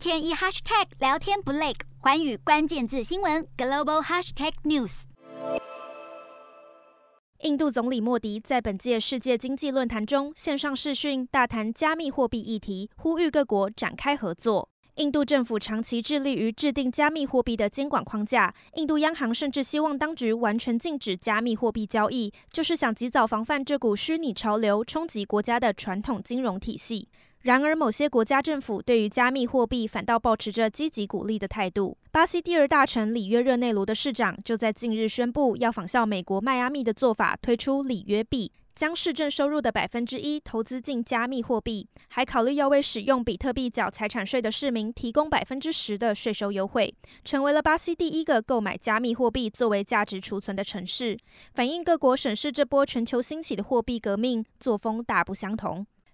天一 hashtag 聊天不累，寰宇关键字新闻 global hashtag news。印度总理莫迪在本届世界经济论坛中线上视讯大谈加密货币议题，呼吁各国展开合作。印度政府长期致力于制定加密货币的监管框架，印度央行甚至希望当局完全禁止加密货币交易，就是想及早防范这股虚拟潮流冲击国家的传统金融体系。然而，某些国家政府对于加密货币反倒保持着积极鼓励的态度。巴西第二大城里约热内卢的市长就在近日宣布，要仿效美国迈阿密的做法，推出里约币，将市政收入的百分之一投资进加密货币，还考虑要为使用比特币缴财产税的市民提供百分之十的税收优惠，成为了巴西第一个购买加密货币作为价值储存的城市，反映各国审视这波全球兴起的货币革命作风大不相同。